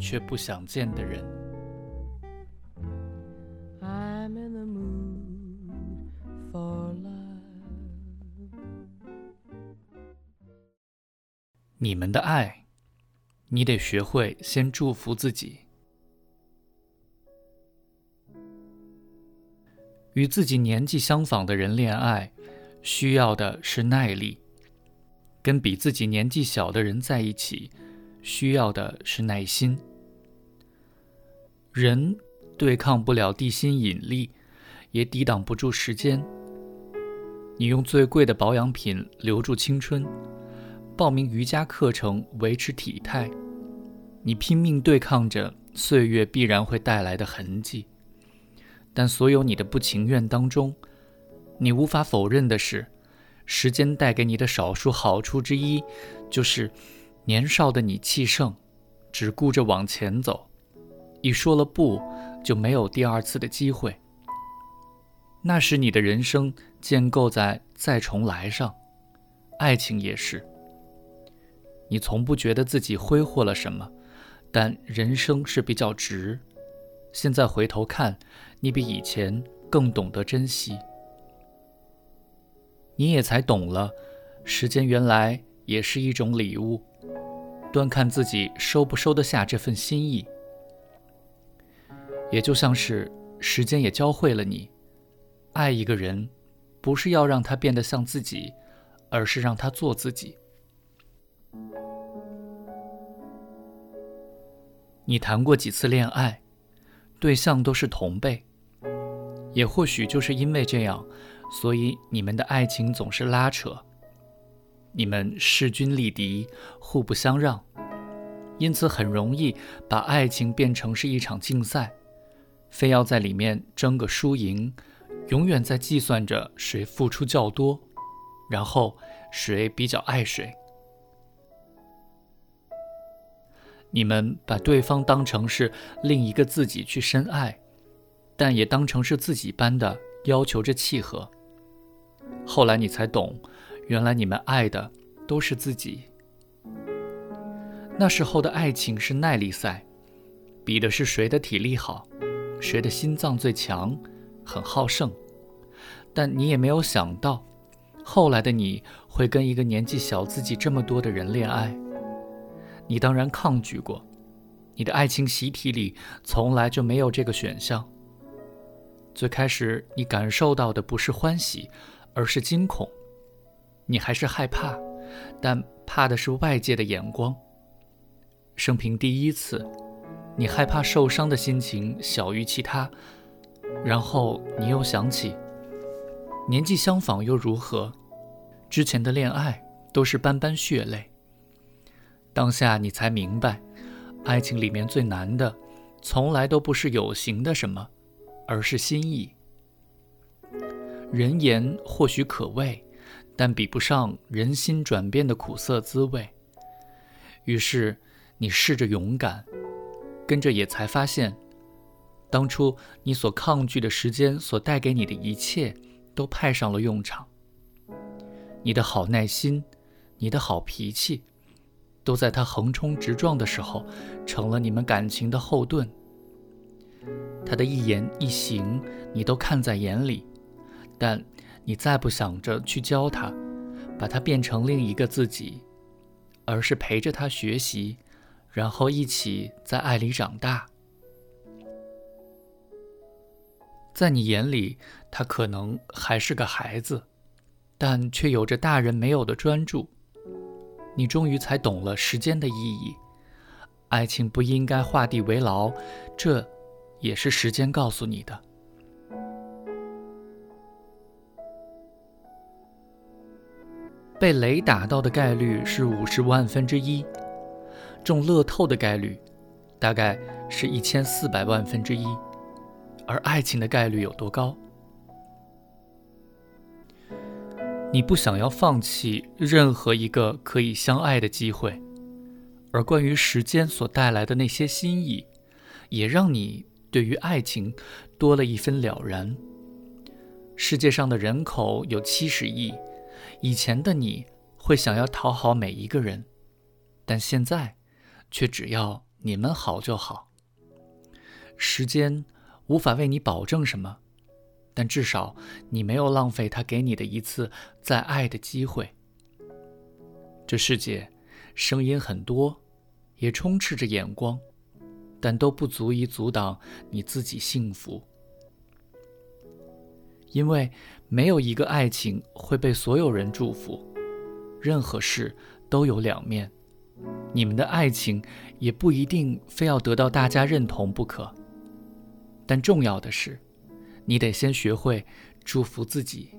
却不想见的人。你们的爱，你得学会先祝福自己。与自己年纪相仿的人恋爱，需要的是耐力；跟比自己年纪小的人在一起。需要的是耐心。人对抗不了地心引力，也抵挡不住时间。你用最贵的保养品留住青春，报名瑜伽课程维持体态，你拼命对抗着岁月必然会带来的痕迹。但所有你的不情愿当中，你无法否认的是，时间带给你的少数好处之一，就是。年少的你气盛，只顾着往前走，一说了不，就没有第二次的机会。那时你的人生建构在再重来上，爱情也是。你从不觉得自己挥霍了什么，但人生是比较值。现在回头看，你比以前更懂得珍惜，你也才懂了，时间原来也是一种礼物。端看自己收不收得下这份心意，也就像是时间也教会了你，爱一个人，不是要让他变得像自己，而是让他做自己。你谈过几次恋爱，对象都是同辈，也或许就是因为这样，所以你们的爱情总是拉扯。你们势均力敌，互不相让，因此很容易把爱情变成是一场竞赛，非要在里面争个输赢，永远在计算着谁付出较多，然后谁比较爱谁。你们把对方当成是另一个自己去深爱，但也当成是自己般的要求着契合。后来你才懂。原来你们爱的都是自己。那时候的爱情是耐力赛，比的是谁的体力好，谁的心脏最强，很好胜。但你也没有想到，后来的你会跟一个年纪小自己这么多的人恋爱。你当然抗拒过，你的爱情习题里从来就没有这个选项。最开始你感受到的不是欢喜，而是惊恐。你还是害怕，但怕的是外界的眼光。生平第一次，你害怕受伤的心情小于其他。然后你又想起，年纪相仿又如何？之前的恋爱都是斑斑血泪。当下你才明白，爱情里面最难的，从来都不是有形的什么，而是心意。人言或许可畏。但比不上人心转变的苦涩滋味。于是，你试着勇敢，跟着也才发现，当初你所抗拒的时间所带给你的一切，都派上了用场。你的好耐心，你的好脾气，都在他横冲直撞的时候，成了你们感情的后盾。他的一言一行，你都看在眼里，但。你再不想着去教他，把他变成另一个自己，而是陪着他学习，然后一起在爱里长大。在你眼里，他可能还是个孩子，但却有着大人没有的专注。你终于才懂了时间的意义，爱情不应该画地为牢，这也是时间告诉你的。被雷打到的概率是五十万分之一，中乐透的概率大概是一千四百万分之一，而爱情的概率有多高？你不想要放弃任何一个可以相爱的机会，而关于时间所带来的那些心意，也让你对于爱情多了一分了然。世界上的人口有七十亿，以前的你会想要讨好每一个人，但现在却只要你们好就好。时间无法为你保证什么。但至少你没有浪费他给你的一次再爱的机会。这世界声音很多，也充斥着眼光，但都不足以阻挡你自己幸福。因为没有一个爱情会被所有人祝福，任何事都有两面，你们的爱情也不一定非要得到大家认同不可。但重要的是你得先学会祝福自己。